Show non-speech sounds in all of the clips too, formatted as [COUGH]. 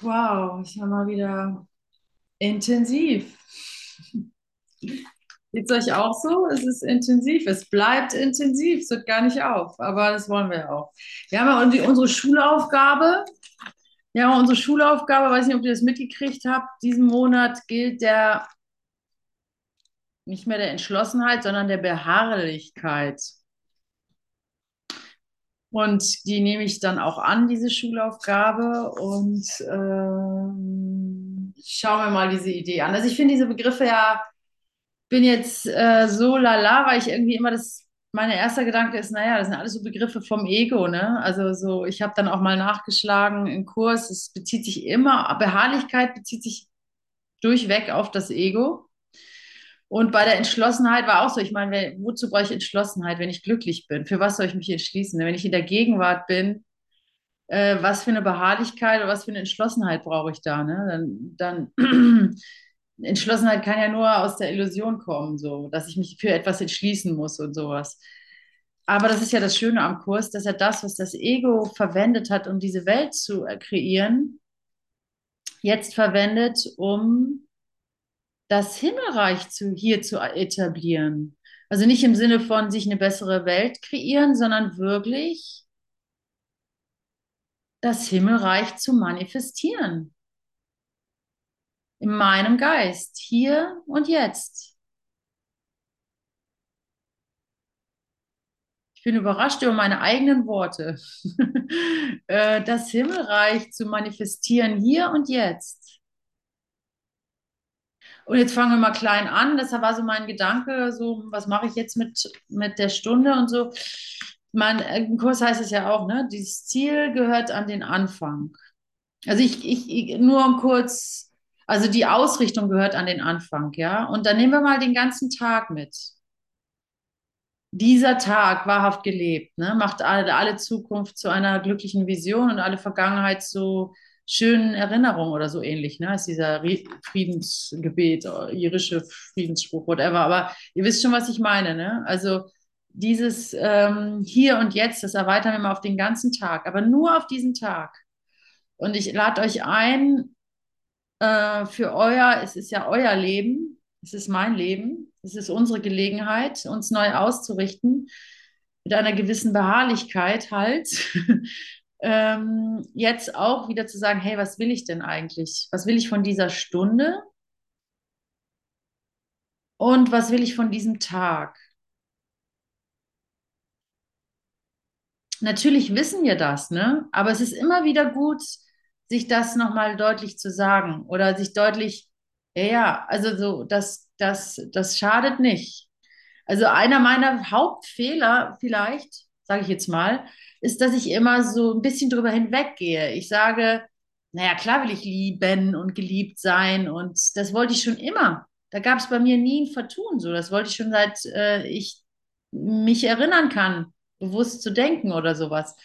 Wow, ist ja mal wieder intensiv. Geht es euch auch so? Es ist intensiv. Es bleibt intensiv. Es hört gar nicht auf. Aber das wollen wir ja auch. Wir haben ja irgendwie unsere Schulaufgabe. Ja, unsere Schulaufgabe, weiß nicht, ob ihr das mitgekriegt habt. Diesen Monat gilt der nicht mehr der Entschlossenheit, sondern der Beharrlichkeit. Und die nehme ich dann auch an, diese Schulaufgabe. Und ähm, schauen wir mal diese Idee an. Also ich finde diese Begriffe ja, bin jetzt äh, so lala, weil ich irgendwie immer das, mein erster Gedanke ist, naja, das sind alles so Begriffe vom Ego, ne? Also so, ich habe dann auch mal nachgeschlagen im Kurs, es bezieht sich immer, Beharrlichkeit bezieht sich durchweg auf das Ego. Und bei der Entschlossenheit war auch so, ich meine, wozu brauche ich Entschlossenheit, wenn ich glücklich bin? Für was soll ich mich entschließen? Wenn ich in der Gegenwart bin, äh, was für eine Beharrlichkeit oder was für eine Entschlossenheit brauche ich da? Ne? Dann, dann [CLEARS THROAT] Entschlossenheit kann ja nur aus der Illusion kommen, so, dass ich mich für etwas entschließen muss und sowas. Aber das ist ja das Schöne am Kurs, dass er das, was das Ego verwendet hat, um diese Welt zu kreieren, jetzt verwendet, um das Himmelreich zu, hier zu etablieren. Also nicht im Sinne von sich eine bessere Welt kreieren, sondern wirklich das Himmelreich zu manifestieren. In meinem Geist, hier und jetzt. Ich bin überrascht über meine eigenen Worte. [LAUGHS] Äh, das Himmelreich zu manifestieren, hier und jetzt. Und jetzt fangen wir mal klein an. Das war so mein Gedanke, so, was mache ich jetzt mit, mit der Stunde und so. Mein, Im Kurs heißt es ja auch, ne, dieses Ziel gehört an den Anfang. Also ich, ich, nur um kurz, also die Ausrichtung gehört an den Anfang, ja. Und dann nehmen wir mal den ganzen Tag mit. Dieser Tag wahrhaft gelebt, ne, macht alle, alle Zukunft zu einer glücklichen Vision und alle Vergangenheit zu schönen Erinnerungen oder so ähnlich, ne? Ist dieser Friedensgebet, irische Friedensspruch, whatever. Aber ihr wisst schon, was ich meine, ne? Also dieses ähm, Hier und Jetzt, das erweitern wir mal auf den ganzen Tag, aber nur auf diesen Tag. Und ich lade euch ein, äh, für euer, es ist ja euer Leben, es ist mein Leben, es ist unsere Gelegenheit, uns neu auszurichten, mit einer gewissen Beharrlichkeit halt, [LAUGHS] ähm, jetzt auch wieder zu sagen, hey, was will ich denn eigentlich? Was will ich von dieser Stunde? Und was will ich von diesem Tag? Natürlich wissen wir das, ne? Aber es ist immer wieder gut, sich das nochmal deutlich zu sagen oder sich deutlich, ja, ja, also so, das, das, das schadet nicht. Also einer meiner Hauptfehler vielleicht, sage ich jetzt mal, ist, dass ich immer so ein bisschen drüber hinweggehe. Ich sage, naja, klar will ich lieben und geliebt sein und das wollte ich schon immer. Da gab es bei mir nie ein Vertun so. Das wollte ich schon seit äh, ich mich erinnern kann, bewusst zu denken oder sowas.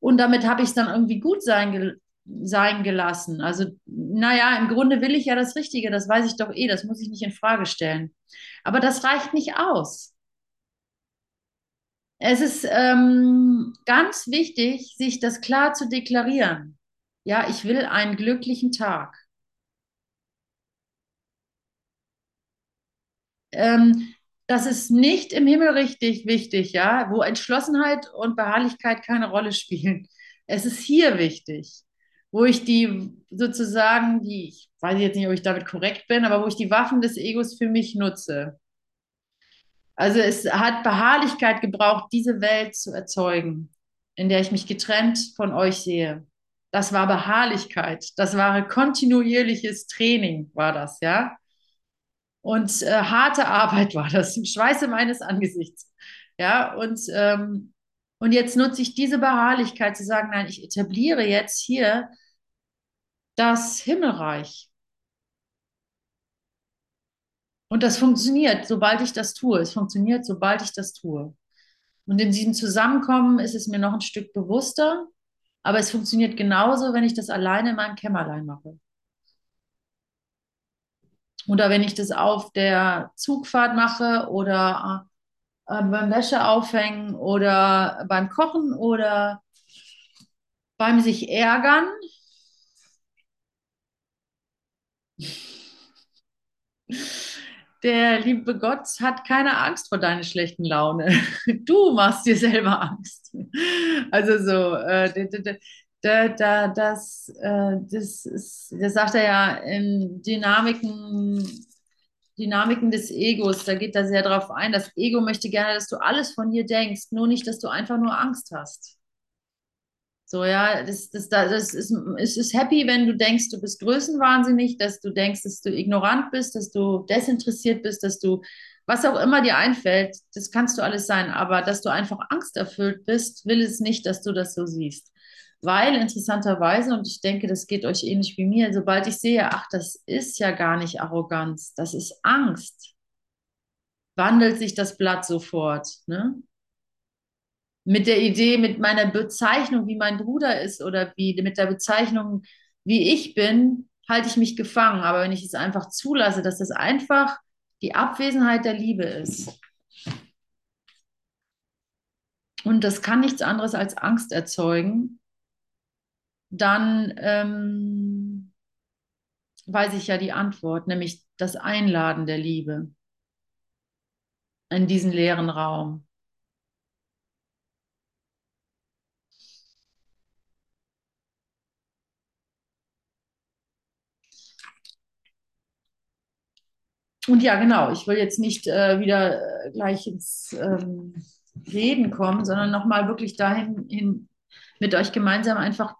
Und damit habe ich es dann irgendwie gut sein, gel sein gelassen. Also, naja, im Grunde will ich ja das Richtige, das weiß ich doch eh, das muss ich nicht in Frage stellen. Aber das reicht nicht aus. Es ist ähm, ganz wichtig, sich das klar zu deklarieren. Ja, ich will einen glücklichen Tag. Ähm, das ist nicht im Himmel richtig wichtig, ja, wo Entschlossenheit und Beharrlichkeit keine Rolle spielen. Es ist hier wichtig, wo ich die sozusagen, die, ich weiß jetzt nicht, ob ich damit korrekt bin, aber wo ich die Waffen des Egos für mich nutze. Also es hat Beharrlichkeit gebraucht, diese Welt zu erzeugen, in der ich mich getrennt von euch sehe. Das war Beharrlichkeit, das war kontinuierliches Training, war das, ja. Und äh, harte Arbeit war das, im Schweiße meines Angesichts. Ja, und, ähm, und jetzt nutze ich diese Beharrlichkeit zu sagen, nein, ich etabliere jetzt hier das Himmelreich. Und das funktioniert, sobald ich das tue. Es funktioniert, sobald ich das tue. Und in diesem Zusammenkommen ist es mir noch ein Stück bewusster, aber es funktioniert genauso, wenn ich das alleine in meinem Kämmerlein mache. Oder wenn ich das auf der Zugfahrt mache oder äh, beim Wäscheaufhängen oder beim Kochen oder beim sich ärgern Der liebe Gott hat keine Angst vor deiner schlechten Laune. [LAUGHS] Du machst dir selber Angst. Also so, äh, da, da, das, äh, das, ist, das sagt er ja in Dynamiken, Dynamiken des Egos, da geht er sehr drauf ein. Das Ego möchte gerne, dass du alles von dir denkst, nur nicht, dass du einfach nur Angst hast. So, ja, das, das, das ist, es ist happy, wenn du denkst, du bist größenwahnsinnig, dass du denkst, dass du ignorant bist, dass du desinteressiert bist, dass du, was auch immer dir einfällt, das kannst du alles sein, aber dass du einfach angsterfüllt bist, will es nicht, dass du das so siehst. Weil interessanterweise, und ich denke, das geht euch ähnlich wie mir, sobald ich sehe, ach, das ist ja gar nicht Arroganz, das ist Angst, wandelt sich das Blatt sofort. Ne? Mit der Idee, mit meiner Bezeichnung, wie mein Bruder ist oder wie mit der Bezeichnung, wie ich bin, halte ich mich gefangen. Aber wenn ich es einfach zulasse, dass das einfach die Abwesenheit der Liebe ist. Und das kann nichts anderes als Angst erzeugen, dann ähm, weiß ich ja die Antwort, nämlich das Einladen der Liebe in diesen leeren Raum. Und ja, genau, ich will jetzt nicht äh, wieder äh, gleich ins ähm, Reden kommen, sondern nochmal wirklich dahin hin mit euch gemeinsam einfach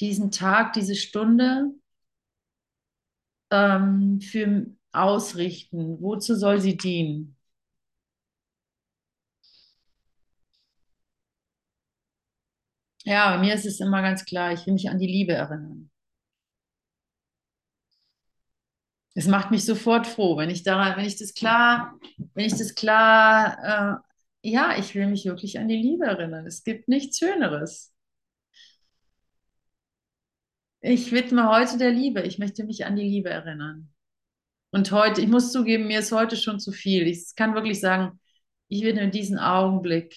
diesen Tag, diese Stunde ähm, für ausrichten. Wozu soll sie dienen? Ja, mir ist es immer ganz klar, ich will mich an die Liebe erinnern. Es macht mich sofort froh, wenn ich daran, wenn ich das klar, wenn ich das klar, äh, ja, ich will mich wirklich an die Liebe erinnern. Es gibt nichts Schöneres. Ich widme heute der Liebe. Ich möchte mich an die Liebe erinnern. Und heute, ich muss zugeben, mir ist heute schon zu viel. Ich kann wirklich sagen, ich widme diesen Augenblick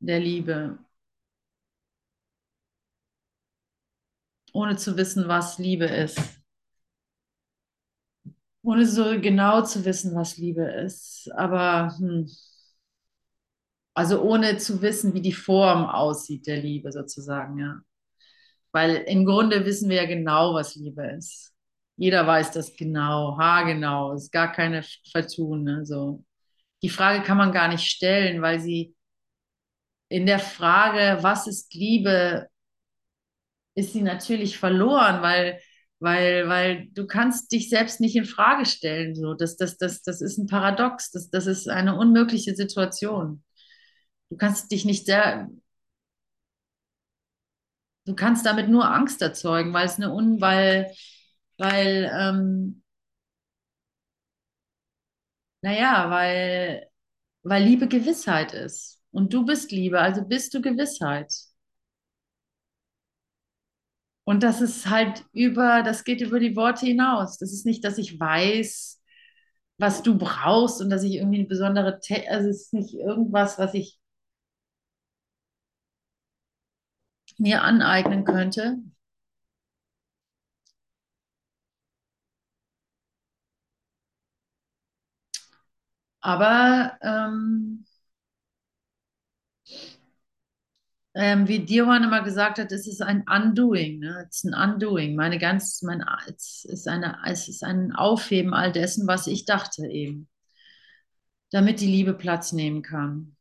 der Liebe. Ohne zu wissen, was Liebe ist. Ohne so genau zu wissen, was Liebe ist. Aber, hm, also ohne zu wissen, wie die Form aussieht der Liebe sozusagen, ja. Weil im Grunde wissen wir ja genau, was Liebe ist. Jeder weiß das genau, haargenau, ist gar keine Vertun. Ne? So. Die Frage kann man gar nicht stellen, weil sie in der Frage, was ist Liebe, ist sie natürlich verloren, weil, weil, weil du kannst dich selbst nicht in Frage stellen. So. Das, das, das, das ist ein Paradox, das, das ist eine unmögliche Situation. Du kannst dich nicht sehr, du kannst damit nur Angst erzeugen, weil es eine Un, weil, weil, ähm, naja, weil, weil Liebe Gewissheit ist. Und du bist Liebe, also bist du Gewissheit. Und das ist halt über, das geht über die Worte hinaus. Das ist nicht, dass ich weiß, was du brauchst und dass ich irgendwie eine besondere, Te also es ist nicht irgendwas, was ich mir aneignen könnte. Aber ähm, ähm, wie Diwan immer gesagt hat, es ist ein Undoing, ne? Es ist ein Undoing. Meine ganz, mein, es ist eine, es ist ein Aufheben all dessen, was ich dachte eben, damit die Liebe Platz nehmen kann.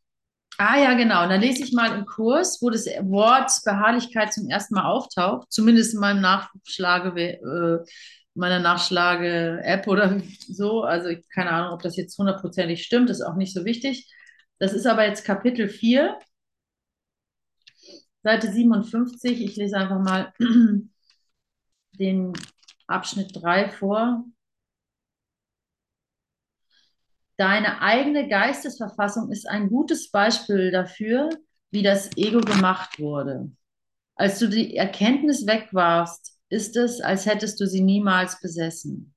Ah ja, genau. Und dann lese ich mal im Kurs, wo das Wort Beharrlichkeit zum ersten Mal auftaucht, zumindest in meinem Nachschlage, äh, meiner Nachschlage-App oder so. Also keine Ahnung, ob das jetzt hundertprozentig stimmt, ist auch nicht so wichtig. Das ist aber jetzt Kapitel 4 Seite 57, ich lese einfach mal [CLEARS THROAT] den Abschnitt 3 vor. Deine eigene Geistesverfassung ist ein gutes Beispiel dafür, wie das Ego gemacht wurde. Als du die Erkenntnis wegwarfst, ist es, als hättest du sie niemals besessen.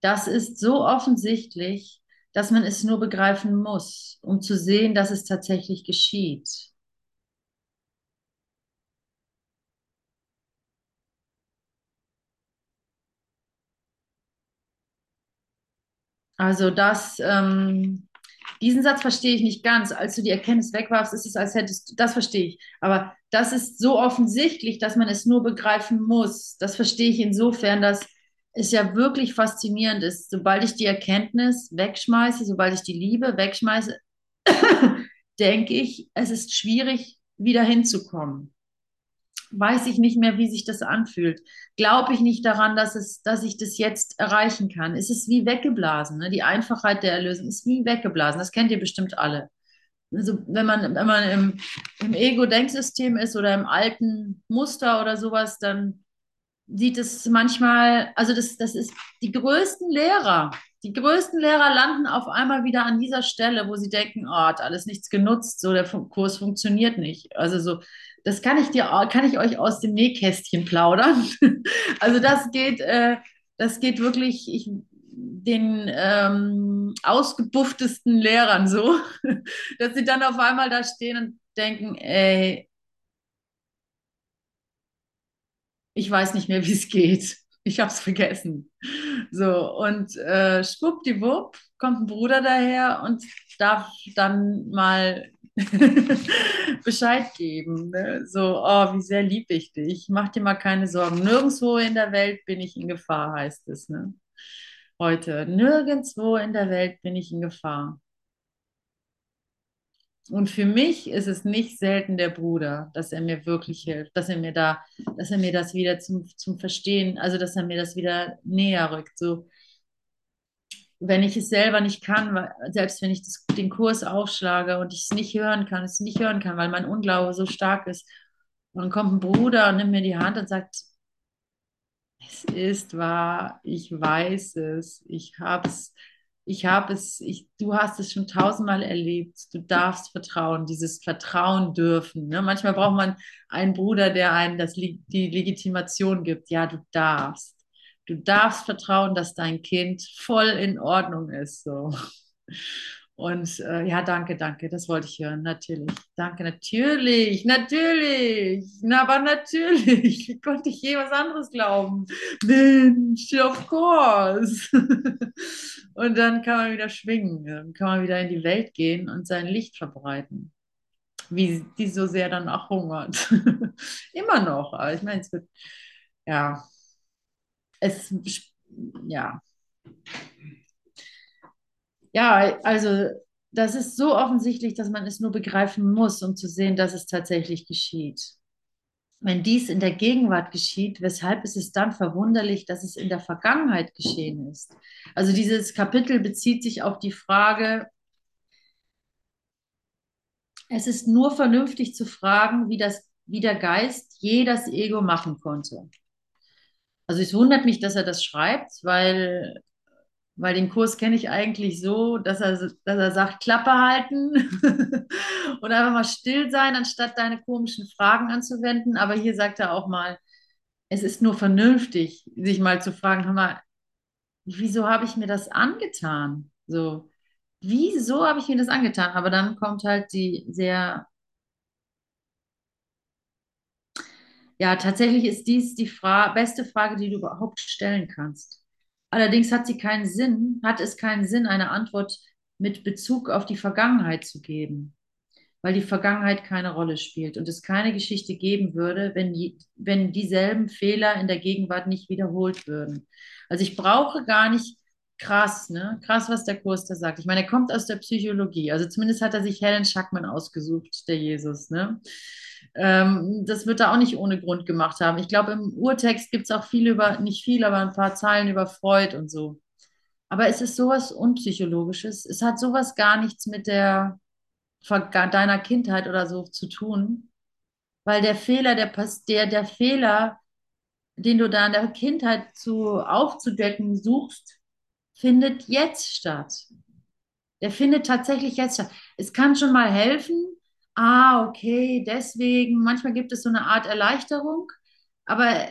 Das ist so offensichtlich, dass man es nur begreifen muss, um zu sehen, dass es tatsächlich geschieht. Also das, ähm, diesen Satz verstehe ich nicht ganz. Als du die Erkenntnis wegwarfst, ist es, als hättest du, das verstehe ich. Aber das ist so offensichtlich, dass man es nur begreifen muss. Das verstehe ich insofern, dass es ja wirklich faszinierend ist. Sobald ich die Erkenntnis wegschmeiße, sobald ich die Liebe wegschmeiße, [COUGHS] denke ich, es ist schwierig, wieder hinzukommen weiß ich nicht mehr, wie sich das anfühlt. Glaube ich nicht daran, dass, es, dass ich das jetzt erreichen kann. Es ist wie weggeblasen. Ne? Die Einfachheit der Erlösung ist wie weggeblasen. Das kennt ihr bestimmt alle. Also wenn man, wenn man im, im Ego-Denksystem ist oder im alten Muster oder sowas, dann sieht es manchmal, also das, das ist die größten Lehrer. Die größten Lehrer landen auf einmal wieder an dieser Stelle, wo sie denken, oh, hat alles nichts genutzt, so der Kurs funktioniert nicht. Also so, das kann ich dir, kann ich euch aus dem Nähkästchen plaudern. [LAUGHS] also das geht, äh, das geht wirklich ich, den ähm, ausgebufftesten Lehrern so, [LAUGHS] dass sie dann auf einmal da stehen und denken, ey, ich weiß nicht mehr, wie es geht. Ich habe es vergessen. So, und äh, schwuppdiwupp kommt ein Bruder daher und darf dann mal [LAUGHS] Bescheid geben. Ne? So, oh, wie sehr liebe ich dich. Mach dir mal keine Sorgen. Nirgendwo in der Welt bin ich in Gefahr, heißt es. Ne? Heute. Nirgendwo in der Welt bin ich in Gefahr. Und für mich ist es nicht selten der Bruder, dass er mir wirklich hilft, dass er mir da, dass er mir das wieder zum, zum Verstehen, also dass er mir das wieder näher rückt. So, wenn ich es selber nicht kann, weil, selbst wenn ich das, den Kurs aufschlage und ich es nicht hören kann, es nicht hören kann, weil mein Unglaube so stark ist, und dann kommt ein Bruder und nimmt mir die Hand und sagt, es ist wahr, ich weiß es, ich habe es, ich habe es, ich, du hast es schon tausendmal erlebt. Du darfst vertrauen, dieses Vertrauen dürfen. Ne? Manchmal braucht man einen Bruder, der einen das, die Legitimation gibt. Ja, du darfst. Du darfst vertrauen, dass dein Kind voll in Ordnung ist. So. Und äh, ja, danke, danke, das wollte ich hören, natürlich. Danke, natürlich, natürlich, na, aber natürlich. Wie [LAUGHS] konnte ich je was anderes glauben? Mensch, of course. [LAUGHS] und dann kann man wieder schwingen, dann kann man wieder in die Welt gehen und sein Licht verbreiten. Wie die so sehr dann auch hungert. [LAUGHS] Immer noch, aber ich meine, es wird, ja, es, ja. Ja, also das ist so offensichtlich, dass man es nur begreifen muss, um zu sehen, dass es tatsächlich geschieht. Wenn dies in der Gegenwart geschieht, weshalb ist es dann verwunderlich, dass es in der Vergangenheit geschehen ist? Also dieses Kapitel bezieht sich auf die Frage, es ist nur vernünftig zu fragen, wie, das, wie der Geist je das Ego machen konnte. Also es wundert mich, dass er das schreibt, weil, weil den Kurs kenne ich eigentlich so, dass er, dass er sagt, Klappe halten [LAUGHS] und einfach mal still sein, anstatt deine komischen Fragen anzuwenden. Aber hier sagt er auch mal, es ist nur vernünftig, sich mal zu fragen, hör mal, wieso habe ich mir das angetan? So, wieso habe ich mir das angetan? Aber dann kommt halt die sehr Ja, tatsächlich ist dies die Fra beste Frage, die du überhaupt stellen kannst. Allerdings hat sie keinen Sinn, hat es keinen Sinn, eine Antwort mit Bezug auf die Vergangenheit zu geben, weil die Vergangenheit keine Rolle spielt und es keine Geschichte geben würde, wenn, die, wenn dieselben Fehler in der Gegenwart nicht wiederholt würden. Also ich brauche gar nicht krass, ne? Krass, was der Kurs da sagt. Ich meine, er kommt aus der Psychologie. Also zumindest hat er sich Helen Schackmann ausgesucht, der Jesus, ne? Ähm, das wird er auch nicht ohne Grund gemacht haben. Ich glaube, im Urtext gibt es auch viel über, nicht viel, aber ein paar Zeilen über Freud und so. Aber es ist sowas Unpsychologisches. Es hat sowas gar nichts mit der deiner Kindheit oder so zu tun. Weil der Fehler, der, der, der Fehler, den du da in der Kindheit zu aufzudecken suchst, findet jetzt statt. Der findet tatsächlich jetzt statt. Es kann schon mal helfen, ah, okay, deswegen, manchmal gibt es so eine Art Erleichterung, aber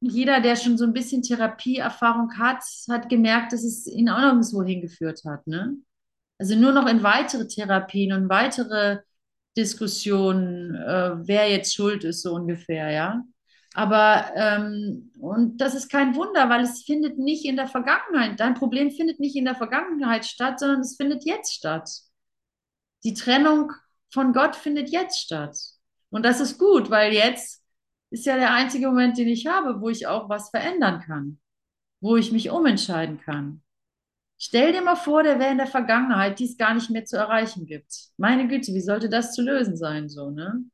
jeder, der schon so ein bisschen Therapieerfahrung hat, hat gemerkt, dass es ihn auch nirgendwo hingeführt hat. Ne? Also nur noch in weitere Therapien und weitere Diskussionen, äh, wer jetzt schuld ist, so ungefähr, ja. Aber, ähm, und das ist kein Wunder, weil es findet nicht in der Vergangenheit, dein Problem findet nicht in der Vergangenheit statt, sondern es findet jetzt statt. Die Trennung von Gott findet jetzt statt. Und das ist gut, weil jetzt ist ja der einzige Moment, den ich habe, wo ich auch was verändern kann, wo ich mich umentscheiden kann. Stell dir mal vor, der wäre in der Vergangenheit, die es gar nicht mehr zu erreichen gibt. Meine Güte, wie sollte das zu lösen sein, so, ne?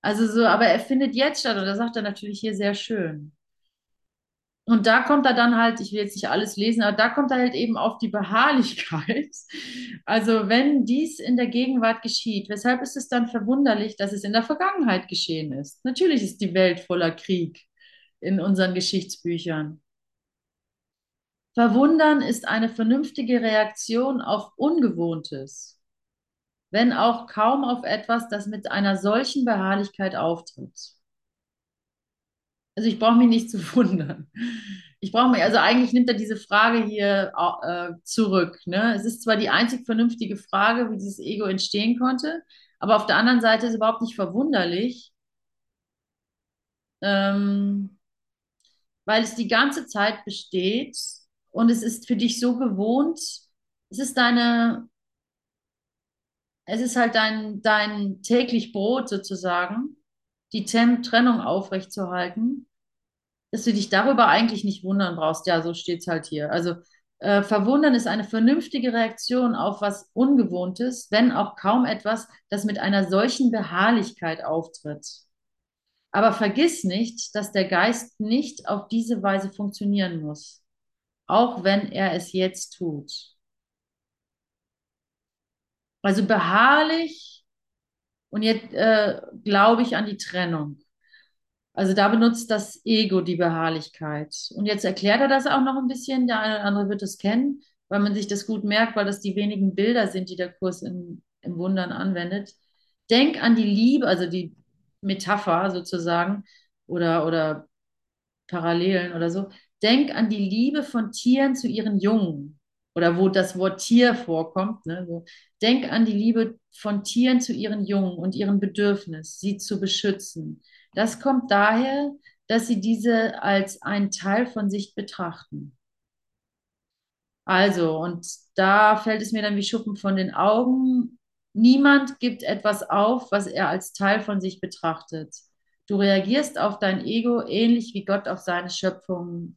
Also so, aber er findet jetzt statt und das sagt er natürlich hier sehr schön. Und da kommt er dann halt, ich will jetzt nicht alles lesen, aber da kommt er halt eben auf die Beharrlichkeit. [LAUGHS] Also wenn dies in der Gegenwart geschieht, weshalb ist es dann verwunderlich, dass es in der Vergangenheit geschehen ist? Natürlich ist die Welt voller Krieg in unseren Geschichtsbüchern. Verwundern ist eine vernünftige Reaktion auf Ungewohntes, wenn auch kaum auf etwas, das mit einer solchen Beharrlichkeit auftritt. Also ich brauche mich nicht zu wundern. Ich brauche mich, also eigentlich nimmt er diese Frage hier äh, zurück. Ne? Es ist zwar die einzig vernünftige Frage, wie dieses Ego entstehen konnte, aber auf der anderen Seite ist es überhaupt nicht verwunderlich, ähm, weil es die ganze Zeit besteht und es ist für dich so gewohnt, es ist deine, es ist halt dein, dein täglich Brot sozusagen, die Tem Trennung aufrechtzuerhalten, dass du dich darüber eigentlich nicht wundern brauchst. Ja, so steht es halt hier. Also äh, verwundern ist eine vernünftige Reaktion auf was Ungewohntes, wenn auch kaum etwas, das mit einer solchen Beharrlichkeit auftritt. Aber vergiss nicht, dass der Geist nicht auf diese Weise funktionieren muss, auch wenn er es jetzt tut. Also beharrlich und jetzt äh, glaube ich an die Trennung. Also da benutzt das Ego die Beharrlichkeit. Und jetzt erklärt er das auch noch ein bisschen. Der eine oder andere wird es kennen, weil man sich das gut merkt, weil das die wenigen Bilder sind, die der Kurs in, im Wundern anwendet. Denk an die Liebe, also die Metapher sozusagen oder, oder Parallelen oder so. Denk an die Liebe von Tieren zu ihren Jungen oder wo das Wort Tier vorkommt. Ne? So. Denk an die Liebe von Tieren zu ihren Jungen und ihrem Bedürfnis, sie zu beschützen. Das kommt daher, dass sie diese als einen Teil von sich betrachten. Also, und da fällt es mir dann wie Schuppen von den Augen. Niemand gibt etwas auf, was er als Teil von sich betrachtet. Du reagierst auf dein Ego ähnlich wie Gott auf seine Schöpfung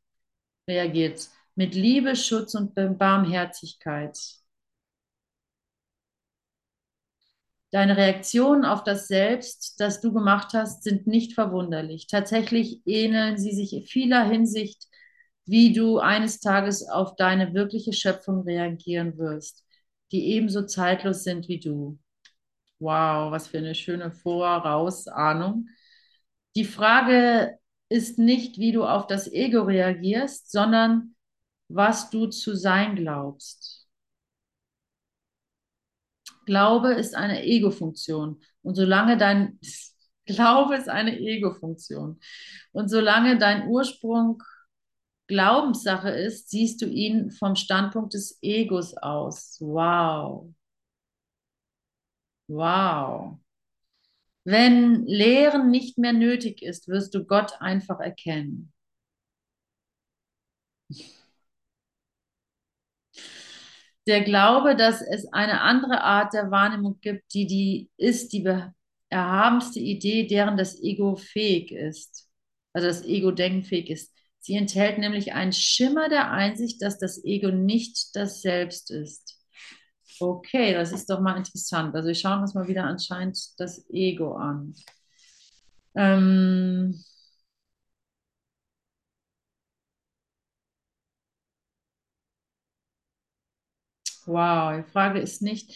reagiert. Mit Liebe, Schutz und Barmherzigkeit. Deine Reaktionen auf das Selbst, das du gemacht hast, sind nicht verwunderlich. Tatsächlich ähneln sie sich in vieler Hinsicht, wie du eines Tages auf deine wirkliche Schöpfung reagieren wirst, die ebenso zeitlos sind wie du. Wow, was für eine schöne Vorausahnung. Die Frage ist nicht, wie du auf das Ego reagierst, sondern was du zu sein glaubst. Glaube ist eine Ego-Funktion. Und solange dein [LAUGHS] Glaube ist eine Ego-Funktion. Und solange dein Ursprung Glaubenssache ist, siehst du ihn vom Standpunkt des Egos aus. Wow. Wow. Wenn Lehren nicht mehr nötig ist, wirst du Gott einfach erkennen. Der Glaube, dass es eine andere Art der Wahrnehmung gibt, die, die ist die erhabenste Idee, deren das Ego fähig ist. Also das Ego-Denken fähig ist. Sie enthält nämlich einen Schimmer der Einsicht, dass das Ego nicht das Selbst ist. Okay, das ist doch mal interessant. Also wir schauen uns mal wieder anscheinend das Ego an. Ähm wow, die Frage ist nicht,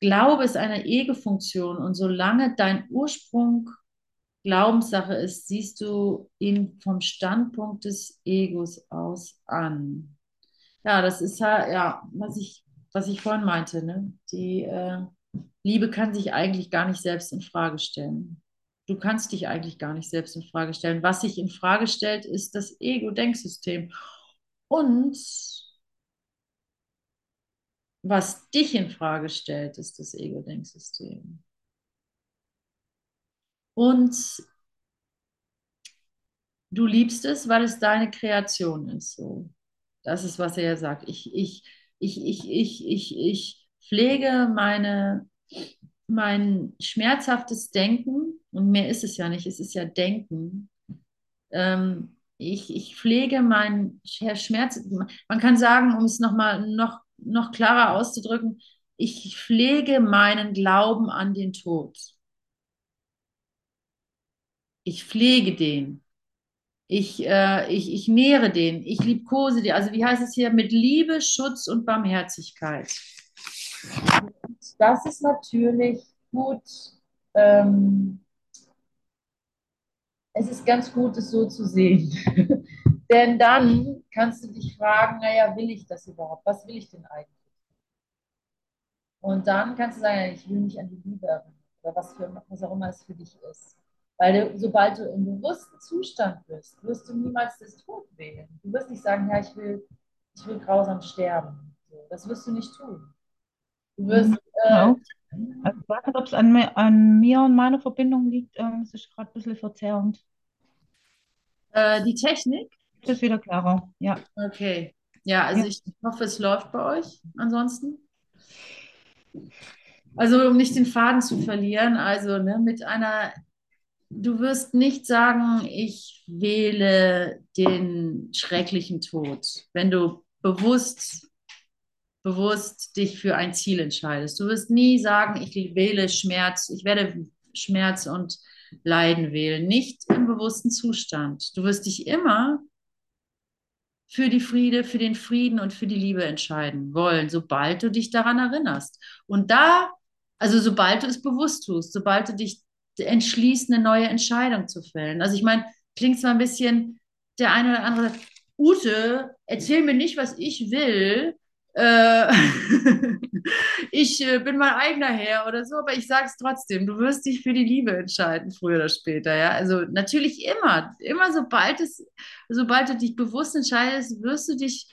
Glaube ist eine Ego-Funktion und solange dein Ursprung Glaubenssache ist, siehst du ihn vom Standpunkt des Egos aus an. Ja, das ist ja, was ich, was ich vorhin meinte. Ne? Die äh, Liebe kann sich eigentlich gar nicht selbst in Frage stellen. Du kannst dich eigentlich gar nicht selbst in Frage stellen. Was sich in Frage stellt, ist das Ego-Denksystem. Und was dich in Frage stellt, ist das Ego-Denksystem. Und du liebst es, weil es deine Kreation ist. So. Das ist, was er ja sagt. Ich, ich, ich, ich, ich, ich, ich pflege meine, mein schmerzhaftes Denken, und mehr ist es ja nicht, es ist ja Denken. Ähm, ich, ich pflege mein Schmerz, man kann sagen, um es nochmal noch, noch klarer auszudrücken, ich pflege meinen Glauben an den Tod. Ich pflege den. Ich, äh, ich, ich nähere den. Ich liebkose den. Also wie heißt es hier? Mit Liebe, Schutz und Barmherzigkeit. Das ist natürlich gut. Ähm, es ist ganz gut, es so zu sehen. [LAUGHS] Denn dann kannst du dich fragen, naja, will ich das überhaupt? Was will ich denn eigentlich? Und dann kannst du sagen, ich will mich an die Liebe erinnern oder was, für, was auch immer es für dich ist. Weil du, sobald du im bewussten Zustand bist, wirst du niemals das Tod wählen. Du wirst nicht sagen, ja, ich will, ich will grausam sterben. Das wirst du nicht tun. Du wirst. Äh, genau. also ich weiß nicht, ob es an, an, mir und meiner Verbindung liegt. Ähm, es ist gerade ein bisschen verzerrend. Äh, die Technik? Das ist wieder klarer, ja. Okay. Ja, also ja. ich hoffe, es läuft bei euch ansonsten. Also um nicht den Faden zu verlieren, also ne, mit einer, du wirst nicht sagen, ich wähle den schrecklichen Tod, wenn du bewusst, bewusst dich für ein Ziel entscheidest. Du wirst nie sagen, ich wähle Schmerz, ich werde Schmerz und Leiden wählen, nicht im bewussten Zustand. Du wirst dich immer für die Friede, für den Frieden und für die Liebe entscheiden wollen, sobald du dich daran erinnerst. Und da, also sobald du es bewusst tust, sobald du dich entschließt, eine neue Entscheidung zu fällen. Also ich meine, klingt zwar ein bisschen, der eine oder andere sagt, Ute, erzähl mir nicht, was ich will, äh, [LAUGHS] ich äh, bin mein eigener Herr oder so, aber ich sage es trotzdem, du wirst dich für die Liebe entscheiden, früher oder später, ja. Also natürlich immer, immer sobald es, sobald du dich bewusst entscheidest, wirst du dich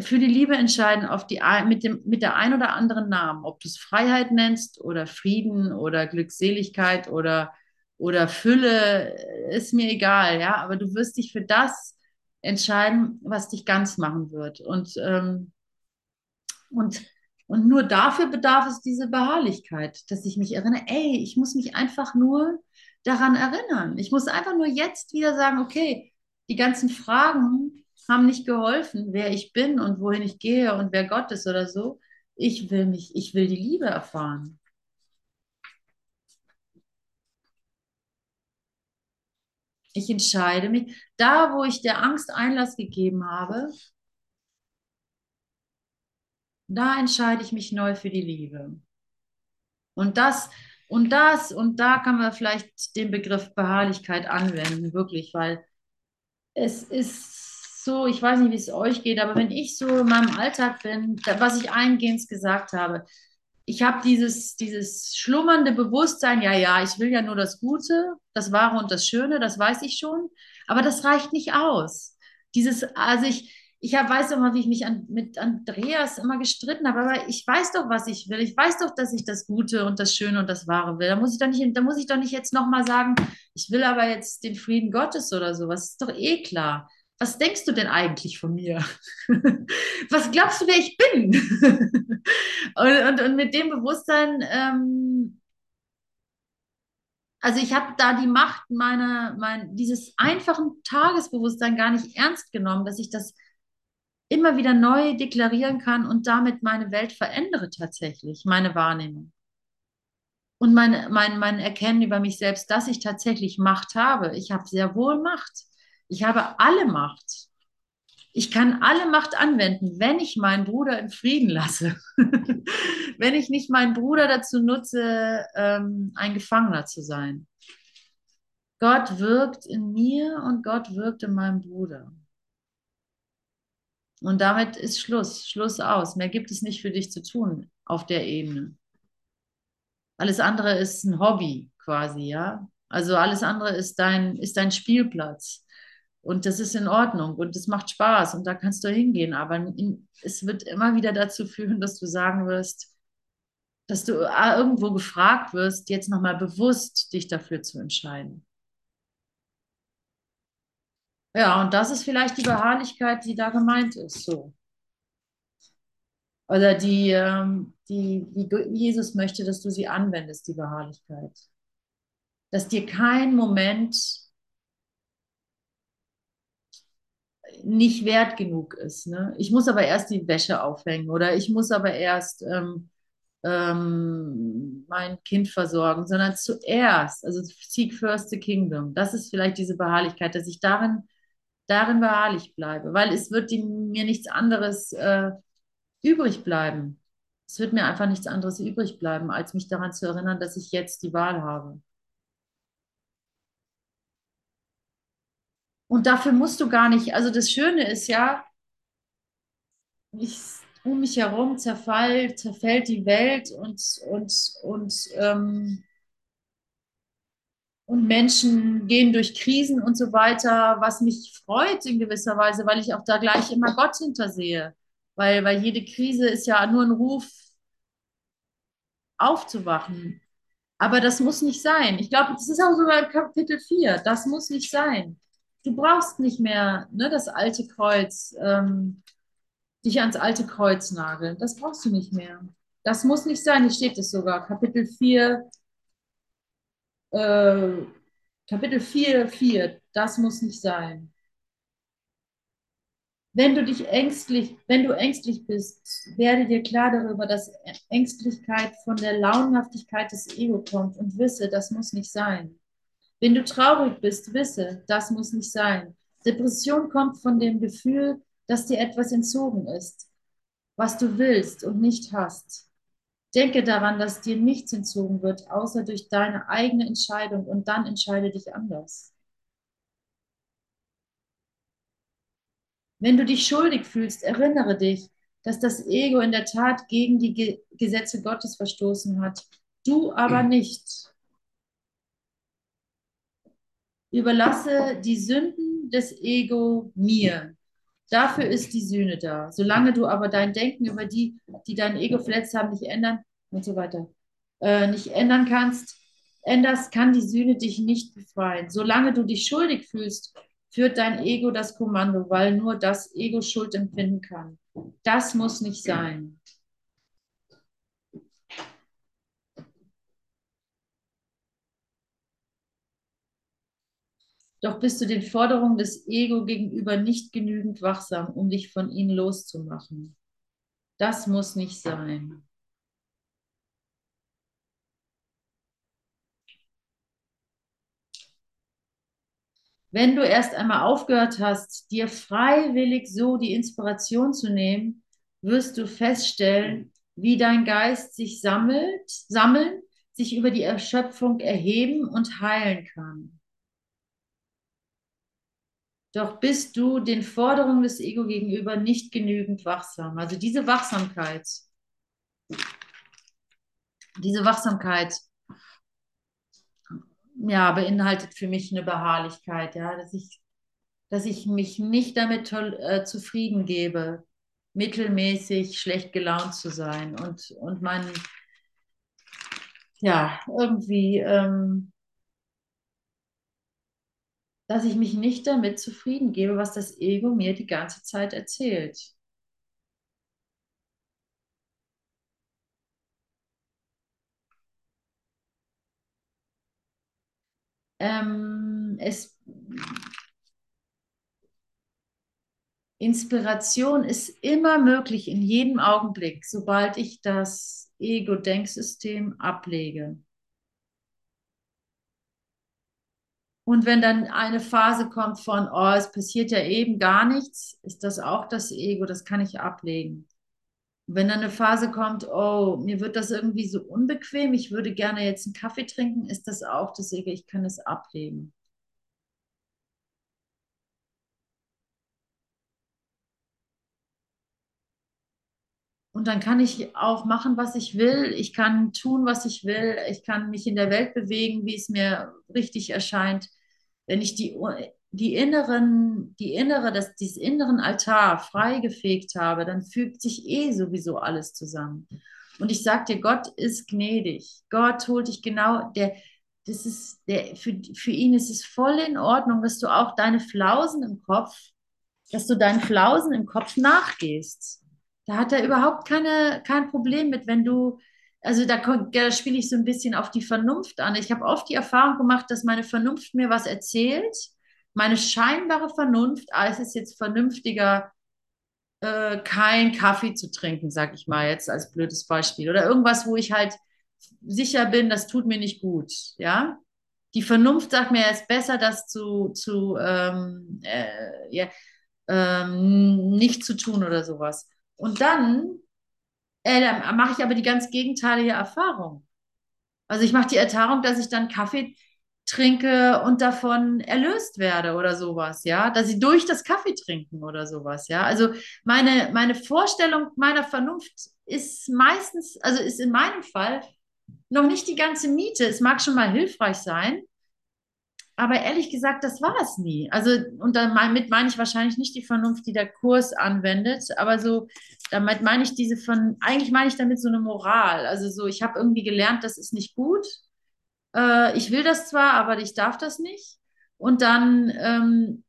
für die Liebe entscheiden auf die, mit, dem, mit der ein oder anderen Namen, ob du es Freiheit nennst oder Frieden oder Glückseligkeit oder, oder Fülle, ist mir egal, ja, aber du wirst dich für das entscheiden, was dich ganz machen wird. Und ähm, und, und nur dafür bedarf es diese Beharrlichkeit, dass ich mich erinnere, ey, ich muss mich einfach nur daran erinnern. Ich muss einfach nur jetzt wieder sagen, okay, die ganzen Fragen haben nicht geholfen, wer ich bin und wohin ich gehe und wer Gott ist oder so. Ich will mich, ich will die Liebe erfahren. Ich entscheide mich, da wo ich der Angst Einlass gegeben habe, da entscheide ich mich neu für die Liebe. Und das und das und da kann man vielleicht den Begriff Beharrlichkeit anwenden, wirklich, weil es ist so, ich weiß nicht, wie es euch geht, aber wenn ich so in meinem Alltag bin, was ich eingehend gesagt habe, ich habe dieses, dieses schlummernde Bewusstsein, ja, ja, ich will ja nur das Gute, das Wahre und das Schöne, das weiß ich schon, aber das reicht nicht aus. Dieses, also ich, ich weiß doch mal, wie ich mich an, mit Andreas immer gestritten habe, aber ich weiß doch, was ich will. Ich weiß doch, dass ich das Gute und das Schöne und das Wahre will. Da muss ich doch nicht, da muss ich doch nicht jetzt nochmal sagen, ich will aber jetzt den Frieden Gottes oder sowas. Ist doch eh klar. Was denkst du denn eigentlich von mir? [LAUGHS] was glaubst du, wer ich bin? [LAUGHS] und, und, und, mit dem Bewusstsein, ähm, also ich habe da die Macht meiner, mein, dieses einfachen Tagesbewusstsein gar nicht ernst genommen, dass ich das immer wieder neu deklarieren kann und damit meine Welt verändere tatsächlich, meine Wahrnehmung. Und mein, mein, mein Erkennen über mich selbst, dass ich tatsächlich Macht habe. Ich habe sehr wohl Macht. Ich habe alle Macht. Ich kann alle Macht anwenden, wenn ich meinen Bruder in Frieden lasse. [LAUGHS] wenn ich nicht meinen Bruder dazu nutze, ähm, ein Gefangener zu sein. Gott wirkt in mir und Gott wirkt in meinem Bruder. Und damit ist Schluss, Schluss aus. Mehr gibt es nicht für dich zu tun auf der Ebene. Alles andere ist ein Hobby quasi, ja. Also alles andere ist dein, ist dein Spielplatz. Und das ist in Ordnung und es macht Spaß und da kannst du hingehen. Aber in, es wird immer wieder dazu führen, dass du sagen wirst, dass du ah, irgendwo gefragt wirst, jetzt nochmal bewusst dich dafür zu entscheiden. Ja, und das ist vielleicht die Beharrlichkeit, die da gemeint ist, so. Oder die, ähm, die, wie Jesus möchte, dass du sie anwendest, die Beharrlichkeit. Dass dir kein Moment nicht wert genug ist. Ne? Ich muss aber erst die Wäsche aufhängen oder ich muss aber erst ähm, ähm, mein Kind versorgen, sondern zuerst, also seek first the kingdom. Das ist vielleicht diese Beharrlichkeit, dass ich darin, darin beharrlich bleibe, weil es wird die, mir nichts anderes äh, übrig bleiben. Es wird mir einfach nichts anderes übrig bleiben, als mich daran zu erinnern, dass ich jetzt die Wahl habe. Und dafür musst du gar nicht, also das Schöne ist ja, ich, um mich herum zerfällt, zerfällt die Welt und, und, und, ähm, und Menschen gehen durch Krisen und so weiter, was mich freut in gewisser Weise, weil ich auch da gleich immer Gott hintersehe. Weil, weil jede Krise ist ja nur ein Ruf, aufzuwachen. Aber das muss nicht sein. Ich glaube, das ist auch sogar Kapitel 4. Das muss nicht sein. Du brauchst nicht mehr ne, das alte Kreuz, ähm, dich ans alte Kreuz nageln. Das brauchst du nicht mehr. Das muss nicht sein. Hier steht es sogar. Kapitel 4, äh, Kapitel 4, 4. Das muss nicht sein. Wenn du dich ängstlich, wenn du ängstlich bist, werde dir klar darüber, dass Ängstlichkeit von der Launenhaftigkeit des Ego kommt und wisse, das muss nicht sein. Wenn du traurig bist, wisse, das muss nicht sein. Depression kommt von dem Gefühl, dass dir etwas entzogen ist, was du willst und nicht hast. Denke daran, dass dir nichts entzogen wird, außer durch deine eigene Entscheidung und dann entscheide dich anders. Wenn du dich schuldig fühlst, erinnere dich, dass das Ego in der Tat gegen die Ge Gesetze Gottes verstoßen hat, du aber nicht. Überlasse die Sünden des Ego mir. Dafür ist die Sühne da. Solange du aber dein Denken über die, die dein Ego verletzt haben, nicht ändern und so weiter, äh, nicht ändern kannst, änderst, kann die Sühne dich nicht befreien. Solange du dich schuldig fühlst, führt dein Ego das Kommando, weil nur das Ego Schuld empfinden kann. Das muss nicht sein. Doch bist du den Forderungen des Ego gegenüber nicht genügend wachsam, um dich von ihnen loszumachen. Das muss nicht sein. Wenn du erst einmal aufgehört hast, dir freiwillig so die Inspiration zu nehmen, wirst du feststellen, wie dein Geist sich sammelt, sammeln, sich über die Erschöpfung erheben und heilen kann. Doch bist du den Forderungen des Ego gegenüber nicht genügend wachsam. Also diese Wachsamkeit, diese Wachsamkeit ja, beinhaltet für mich eine Beharrlichkeit, ja, dass ich, dass ich mich nicht damit äh, zufrieden gebe, mittelmäßig schlecht gelaunt zu sein und, und mein, ja, irgendwie, ähm, dass ich mich nicht damit zufrieden gebe, was das Ego mir die ganze Zeit erzählt. ähm, es, Inspiration ist immer möglich in jedem Augenblick, sobald ich das Ego-Denksystem ablege. Und wenn dann eine Phase kommt von, oh, es passiert ja eben gar nichts, ist das auch das Ego, das kann ich ablegen. Wenn dann eine Phase kommt, oh, mir wird das irgendwie so unbequem, ich würde gerne jetzt einen Kaffee trinken, ist das auch das Ego, ich kann es ablegen. Und dann kann ich auch machen, was ich will. Ich kann tun, was ich will. Ich kann mich in der Welt bewegen, wie es mir richtig erscheint. Wenn ich die die inneren, die innere, das, dieses inneren Altar freigefegt habe, dann fügt sich eh sowieso alles zusammen. Und ich sag dir, Gott ist gnädig. Gott holt dich genau, der, das ist der, für, für ihn ist es voll in Ordnung, dass du auch deine Flausen im Kopf, dass du deinen Flausen im Kopf nachgehst. Da hat er überhaupt keine, kein Problem mit, wenn du, also da, da spiele ich so ein bisschen auf die Vernunft an. Ich habe oft die Erfahrung gemacht, dass meine Vernunft mir was erzählt, meine scheinbare Vernunft, ah, es jetzt vernünftiger, äh, kein Kaffee zu trinken, sag ich mal jetzt als blödes Beispiel. Oder irgendwas, wo ich halt sicher bin, das tut mir nicht gut, ja. Die Vernunft sagt mir, es ist besser, das zu, zu ähm, äh, ja, ähm, nicht zu tun oder sowas. Und dann, äh, dann mache ich aber die ganz gegenteilige Erfahrung. Also ich mache die Erfahrung, dass ich dann Kaffee trinke und davon erlöst werde oder sowas, ja, dass ich durch das Kaffee trinken oder sowas, ja. Also meine, meine Vorstellung meiner Vernunft ist meistens, also ist in meinem Fall noch nicht die ganze Miete. Es mag schon mal hilfreich sein, aber ehrlich gesagt, das war es nie. Also, und damit meine ich wahrscheinlich nicht die Vernunft, die der Kurs anwendet, aber so, damit meine ich diese von, eigentlich meine ich damit so eine Moral. Also so, ich habe irgendwie gelernt, das ist nicht gut. Äh, ich will das zwar, aber ich darf das nicht. Und dann ähm,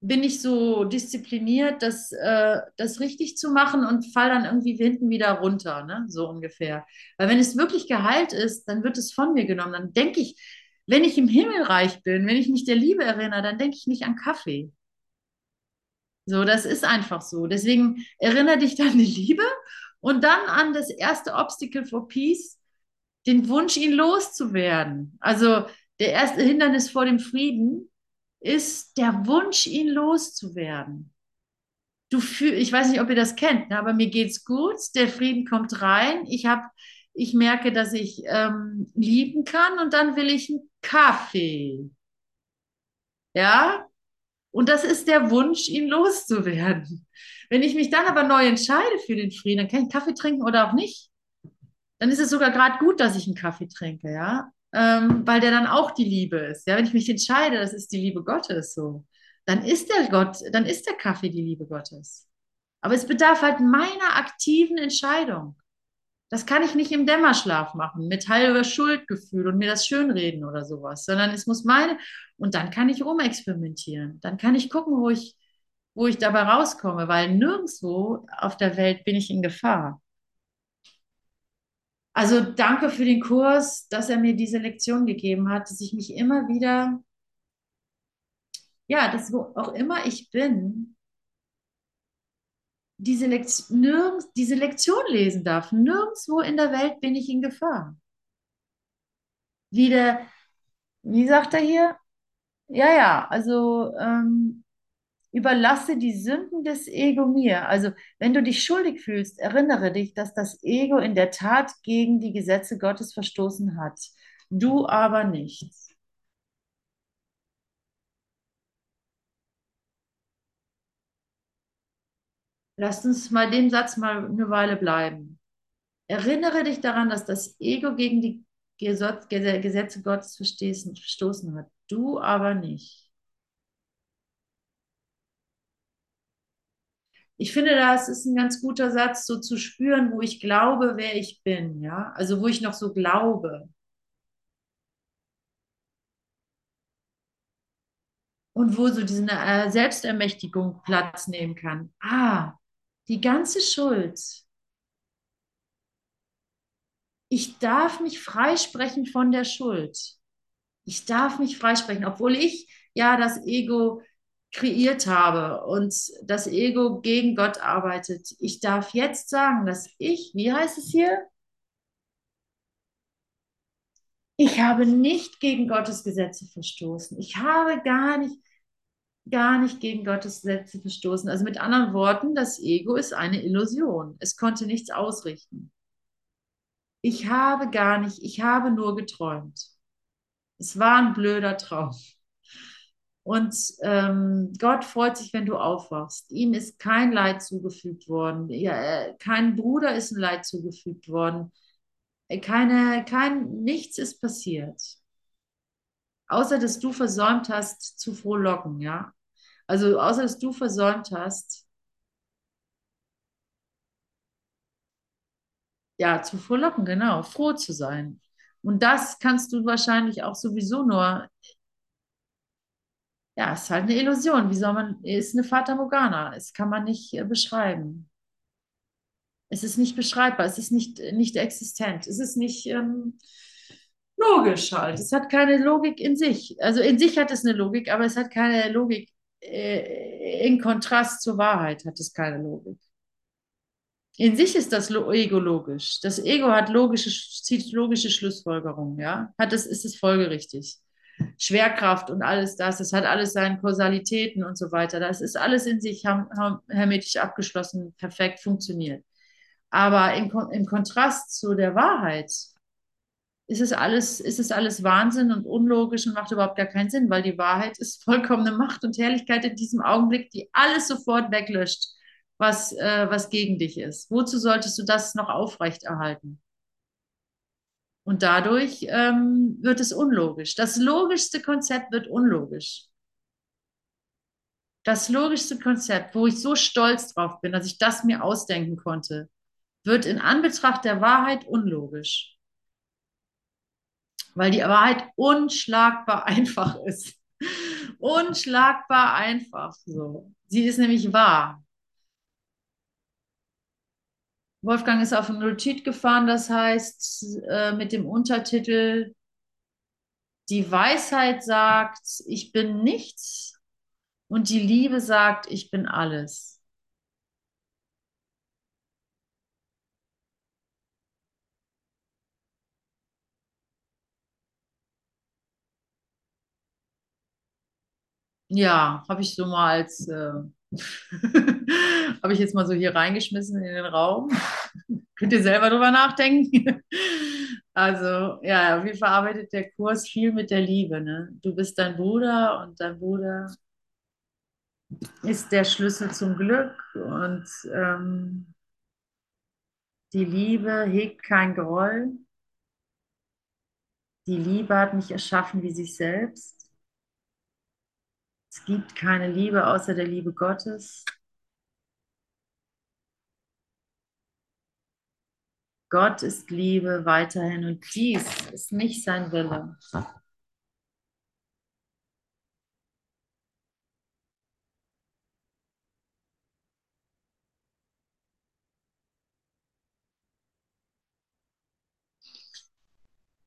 bin ich so diszipliniert, das, äh, das richtig zu machen und fall dann irgendwie hinten wieder runter, ne? so ungefähr. Weil wenn es wirklich geheilt ist, dann wird es von mir genommen. Dann denke ich, wenn ich im Himmelreich bin, wenn ich mich der Liebe erinnere, dann denke ich nicht an Kaffee. So, das ist einfach so. Deswegen erinnere dich an die Liebe und dann an das erste Obstacle for Peace, den Wunsch, ihn loszuwerden. Also der erste Hindernis vor dem Frieden ist der Wunsch, ihn loszuwerden. Du fühl, ich weiß nicht, ob ihr das kennt, ne, aber mir geht's gut. Der Frieden kommt rein. Ich habe, ich merke, dass ich ähm, lieben kann und dann will ich einen Kaffee. Ja? Und das ist der Wunsch, ihn loszuwerden. Wenn ich mich dann aber neu entscheide für den Frieden, dann kann ich Kaffee trinken oder auch nicht. Dann ist es sogar gerade gut, dass ich einen Kaffee trinke, ja ähm, weil der dann auch die Liebe ist. Ja, wenn ich mich entscheide, das ist die Liebe Gottes so, dann ist der Gott, dann ist der Kaffee die Liebe Gottes. Aber es bedarf halt meiner aktiven Entscheidung. Das kann ich nicht im Dämmerschlaf machen, mit halber Schuldgefühl und mir das schönreden oder sowas, sondern es muss meine, und dann kann ich rumexperimentieren. Dann kann ich gucken, wo ich, wo ich dabei rauskomme, weil nirgendwo auf der Welt bin ich in Gefahr. Also danke für den Kurs, dass er mir diese Lektion gegeben hat, dass ich mich immer wieder, ja, dass wo auch immer ich bin, diese, Lekt nirgends, diese Lektion lesen darf. Nirgendwo in der Welt bin ich in Gefahr. Wie, der, wie sagt er hier? Ja, ja, also ähm, überlasse die Sünden des Ego mir. Also wenn du dich schuldig fühlst, erinnere dich, dass das Ego in der Tat gegen die Gesetze Gottes verstoßen hat. Du aber nicht. Lass uns mal den Satz mal eine Weile bleiben. Erinnere dich daran, dass das Ego gegen die Gesetze Gottes verstoßen hat. Du aber nicht. ich finde, das ist ein ganz guter Satz, so zu spüren, wo ich glaube, wer ich bin, ja, also wo ich noch so glaube. Und wo so diese äh, Selbstermächtigung Platz nehmen kann. Ah, die ganze Schuld. Ich darf mich freisprechen von der Schuld. Ich darf mich freisprechen, obwohl ich ja das Ego kreiert habe und das Ego gegen Gott arbeitet. Ich darf jetzt sagen, dass ich, wie heißt es hier? Ich habe nicht gegen Gottes Gesetze verstoßen. Ich habe gar nicht, gar nicht gegen Gottes Gesetze verstoßen. Also mit anderen Worten, das Ego ist eine Illusion. Es konnte nichts ausrichten. Ich habe gar nicht, ich habe nur geträumt. Es war ein blöder Traum. Und ähm, Gott freut sich, wenn du aufwachst. Ihm ist kein Leid zugefügt worden. Ja, kein Bruder ist ein Leid zugefügt worden. Keine, kein, nichts ist passiert. Außer, dass du versäumt hast, zu frohlocken, ja. Also, außer, dass du versäumt hast, ja, zu frohlocken, genau, froh zu sein. Und das kannst du wahrscheinlich auch sowieso nur, ja, es ist halt eine Illusion. Wie soll man, ist eine Fata Morgana. Es kann man nicht äh, beschreiben. Es ist nicht beschreibbar, es ist nicht, nicht existent, es ist nicht ähm, logisch halt. Es hat keine Logik in sich. Also in sich hat es eine Logik, aber es hat keine Logik. Äh, in Kontrast zur Wahrheit hat es keine Logik. In sich ist das Ego logisch. Das Ego hat logische, zieht logische Schlussfolgerungen, ja. Hat es, ist es folgerichtig. Schwerkraft und alles das, es hat alles seine Kausalitäten und so weiter. Das ist alles in sich hermetisch abgeschlossen, perfekt funktioniert. Aber im, im Kontrast zu der Wahrheit ist es alles, ist es alles Wahnsinn und unlogisch und macht überhaupt gar keinen Sinn, weil die Wahrheit ist [LAUGHS] vollkommene Macht und Herrlichkeit in diesem Augenblick, die alles sofort weglöscht, was, äh, was gegen dich ist. Wozu solltest du das noch aufrechterhalten? Und dadurch ähm, wird es unlogisch. Das logischste Konzept wird unlogisch. Das logischste Konzept, wo ich so stolz drauf bin, dass ich das mir ausdenken konnte, wird in Anbetracht der Wahrheit unlogisch. Weil die Wahrheit unschlagbar [LAUGHS] einfach ist. unschlagbar einfach so. Sie ist nämlich wahr. Wolfgang ist auf ein Retreat gefahren, das heißt äh, mit dem Untertitel Die Weisheit sagt, ich bin nichts und die Liebe sagt, ich bin alles. Ja, habe ich so mal als, äh, [LAUGHS] habe ich jetzt mal so hier reingeschmissen in den Raum. [LAUGHS] Könnt ihr selber drüber nachdenken? [LAUGHS] Also, ja, auf jeden Fall arbeitet der Kurs viel mit der Liebe. Ne? Du bist dein Bruder und dein Bruder ist der Schlüssel zum Glück und ähm, die Liebe hegt kein Groll. Die Liebe hat mich erschaffen wie sich selbst. Es gibt keine Liebe außer der Liebe Gottes. Gott ist Liebe weiterhin und dies ist nicht sein Wille.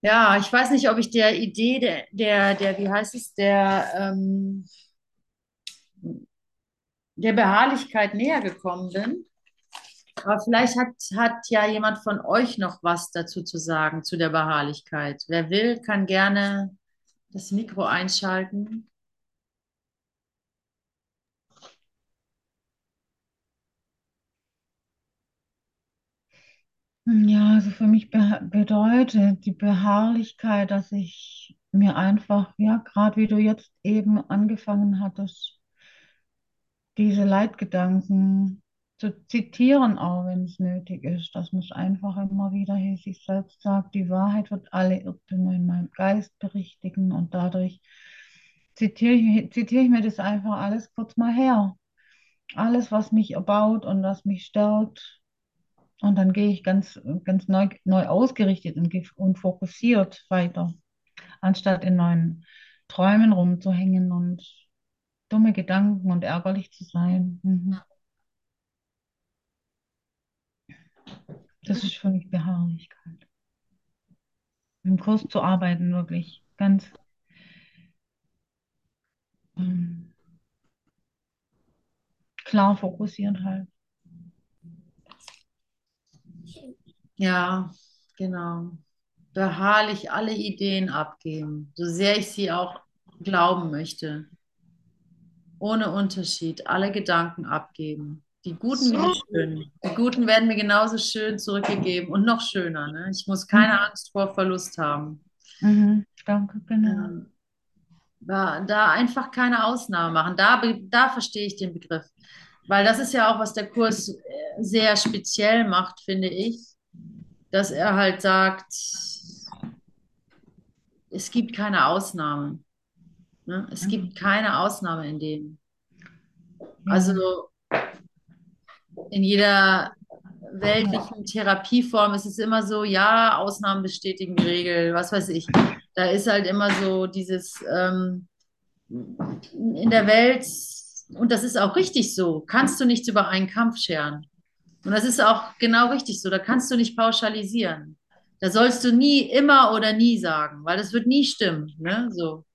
Ja, ich weiß nicht, ob ich der Idee der, der, der wie heißt es, der, ähm, der Beharrlichkeit näher gekommen bin. Aber vielleicht hat, hat ja jemand von euch noch was dazu zu sagen, zu der Beharrlichkeit. Wer will, kann gerne das Mikro einschalten. Ja, also für mich be bedeutet die Beharrlichkeit, dass ich mir einfach, ja, gerade wie du jetzt eben angefangen hattest, diese Leitgedanken zu zitieren, auch wenn es nötig ist, dass man es einfach immer wieder hier sich selbst sagt, die Wahrheit wird alle Irrtümer in meinem Geist berichtigen und dadurch zitiere ich, zitiere ich mir das einfach alles kurz mal her. Alles, was mich erbaut und was mich stärkt. Und dann gehe ich ganz, ganz neu, neu ausgerichtet und, und fokussiert weiter, anstatt in neuen Träumen rumzuhängen und dumme Gedanken und ärgerlich zu sein. Mhm. Das ist für mich Beharrlichkeit. Im Kurs zu arbeiten, wirklich ganz ähm, klar fokussiert halt. Ja, genau. Beharrlich alle Ideen abgeben, so sehr ich sie auch glauben möchte ohne Unterschied alle Gedanken abgeben. Die guten wie die schönen. Die guten werden mir genauso schön zurückgegeben und noch schöner. Ne? Ich muss keine mhm. Angst vor Verlust haben. Mhm. Danke, genau. Da, da einfach keine Ausnahme machen. Da, da verstehe ich den Begriff. Weil das ist ja auch, was der Kurs äh, sehr speziell macht, finde ich, dass er halt sagt, es gibt keine Ausnahmen. Ne? Es mhm. gibt keine Ausnahme in dem. Also in jeder weltlichen Therapieformen ist es immer so, ja, Ausnahmen bestätigen die Regel, was weiß ich. Da ist halt immer so dieses ähm, in der Welt, und das ist auch richtig so, kannst du nichts über einen Kampf scheren. Und das ist auch genau richtig so, da kannst du nicht pauschalisieren. Da sollst du nie immer oder nie sagen, weil das wird nie stimmen. Ne? So.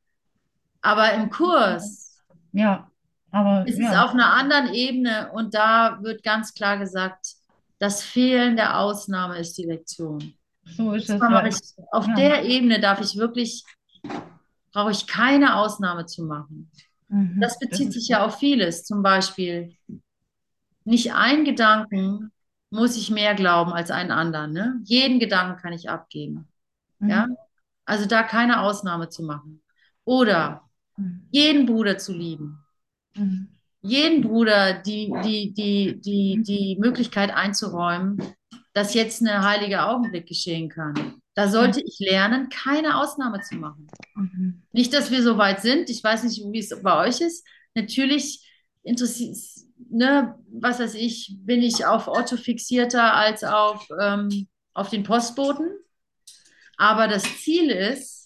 Aber im Kurs Ja, aber ist es ja, auf einer anderen Ebene und da wird ganz klar gesagt, das Fehlen der Ausnahme ist die Lektion. so ist Das es. Weil, ich, auf ja. der Ebene darf ich wirklich, brauche ich keine Ausnahme zu machen. Mhm. Das bezieht ist sich ja auf vieles. Zum Beispiel, nicht ein Gedanken muss ich mehr glauben als einen anderen. Ne? Jeden Gedanken kann ich abgeben. Mhm. Ja? Also da keine Ausnahme zu machen. Oder Mhm. jeden Bruder zu lieben. Mhm. Jeden Bruder die, die, die, die, die Möglichkeit einzuräumen, dass jetzt ein heiliger Augenblick geschehen kann. Da sollte ich lernen, keine Ausnahme zu machen. Mhm. Nicht, dass wir so weit sind. Ich weiß nicht, wie es bei euch ist. Natürlich interessiert, ne, was weiß ich, bin ich auf Otto fixierter als auf, ähm, auf den Postboten. Aber das Ziel ist,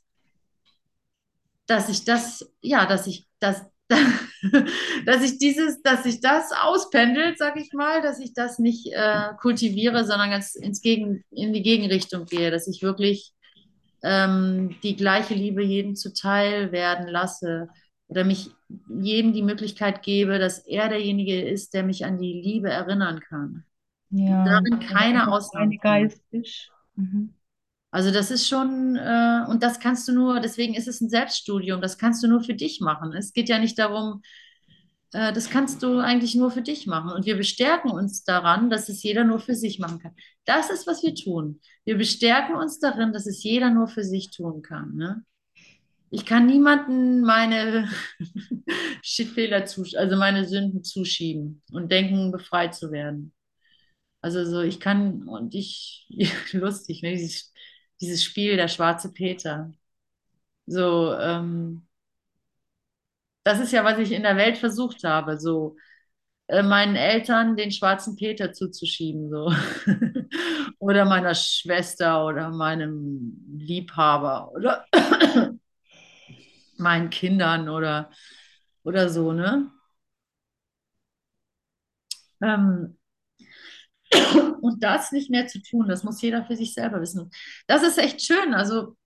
dass ich das, ja, dass ich das, [LAUGHS] dass ich dieses, dass ich das auspendelt, sag ich mal, dass ich das nicht äh, kultiviere, sondern ganz ins Gegen, in die Gegenrichtung gehe, dass ich wirklich ähm, die gleiche Liebe jedem zuteil werden lasse oder mich jedem die Möglichkeit gebe, dass er derjenige ist, der mich an die Liebe erinnern kann. Ja, Darin keine Eine Ausnahme. Geist ist. Mhm. Also das ist schon, äh, und das kannst du nur, deswegen ist es ein Selbststudium, das kannst du nur für dich machen. Es geht ja nicht darum, äh, das kannst du eigentlich nur für dich machen. Und wir bestärken uns daran, dass es jeder nur für sich machen kann. Das ist, was wir tun. Wir bestärken uns darin, dass es jeder nur für sich tun kann. Ne? Ich kann niemanden meine [LAUGHS] Fehler zusch also meine Sünden zuschieben und denken, befreit zu werden. Also so, ich kann, und ich, [LAUGHS] lustig, ne, dieses, Spiel, der schwarze Peter. So, ähm, das ist ja, was ich in der Welt versucht habe, so äh, meinen Eltern den schwarzen Peter zuzuschieben, so. [LAUGHS] Oder meiner Schwester oder meinem Liebhaber oder [COUGHS] meinen Kindern oder, oder so, ne? Ähm, [COUGHS] und das nicht mehr zu tun, das muss jeder für sich selber wissen. Das ist echt schön. Also,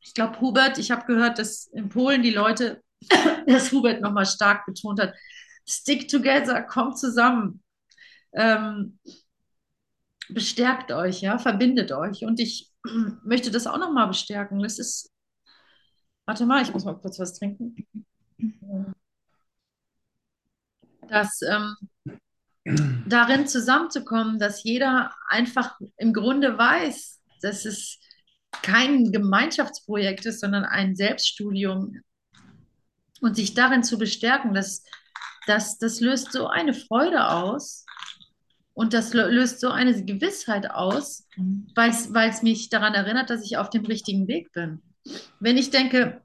ich glaube, Hubert, ich habe gehört, dass in Polen die Leute, [COUGHS] dass Hubert nochmal stark betont hat, stick together, kommt zusammen. Ähm, bestärkt euch, ja, verbindet euch. Und ich [COUGHS] möchte das auch nochmal bestärken. Das ist, warte mal, ich muss mal kurz was trinken. Dass ähm, darin zusammenzukommen, dass jeder einfach im Grunde weiß, dass es kein Gemeinschaftsprojekt ist, sondern ein Selbststudium und sich darin zu bestärken, das, das, das löst so eine Freude aus und das lö- löst so eine Gewissheit aus, weil es mich daran erinnert, dass ich auf dem richtigen Weg bin. Wenn ich denke,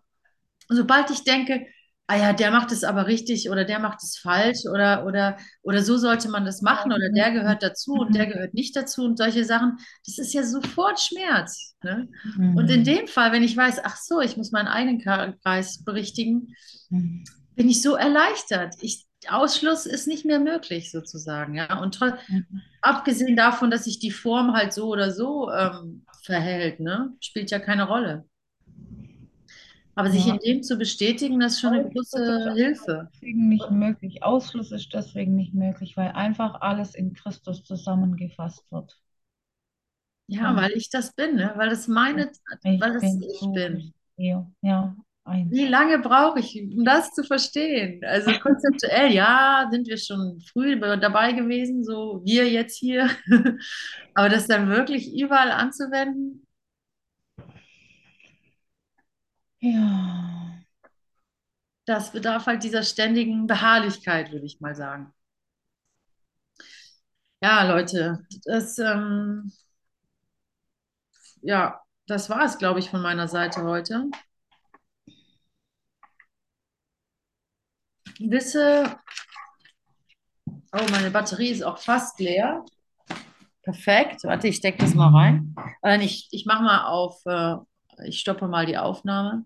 sobald ich denke, ah ja, der macht es aber richtig oder der macht es falsch oder, oder, oder so sollte man das machen oder der gehört dazu und der gehört nicht dazu und solche Sachen, das ist ja sofort Schmerz. Ne? Und in Mhm. dem Fall, wenn ich weiß, ach so, ich muss meinen eigenen Kreis berichtigen, Mhm. bin ich so erleichtert. Ich, Ausschluss ist nicht mehr möglich sozusagen, ja. Und Mhm. abgesehen davon, dass sich die Form halt so oder so ähm, verhält, ne, spielt ja keine Rolle. Aber sich Ja. in dem zu bestätigen, das ist schon eine Ausschluss große Hilfe. deswegen nicht möglich. Ausschluss ist deswegen nicht möglich, weil einfach alles in Christus zusammengefasst wird. Ja, Ja. weil ich das bin, ne? Weil das meine, Ich weil das bin ich so bin. Ja, eins. Wie lange brauche ich, um das zu verstehen? Also konzeptuell, ja, sind wir schon früh dabei gewesen, so wir jetzt hier. [LAUGHS] Aber das dann wirklich überall anzuwenden, Ja. das bedarf halt dieser ständigen Beharrlichkeit, würde ich mal sagen. Ja, Leute, das, ähm, ja, das war es, glaube ich, von meiner Seite heute. Wisse, oh, meine Batterie ist auch fast leer. Perfekt. Warte, ich decke das mal rein. Äh, ich ich mache mal auf, äh, ich stoppe mal die Aufnahme.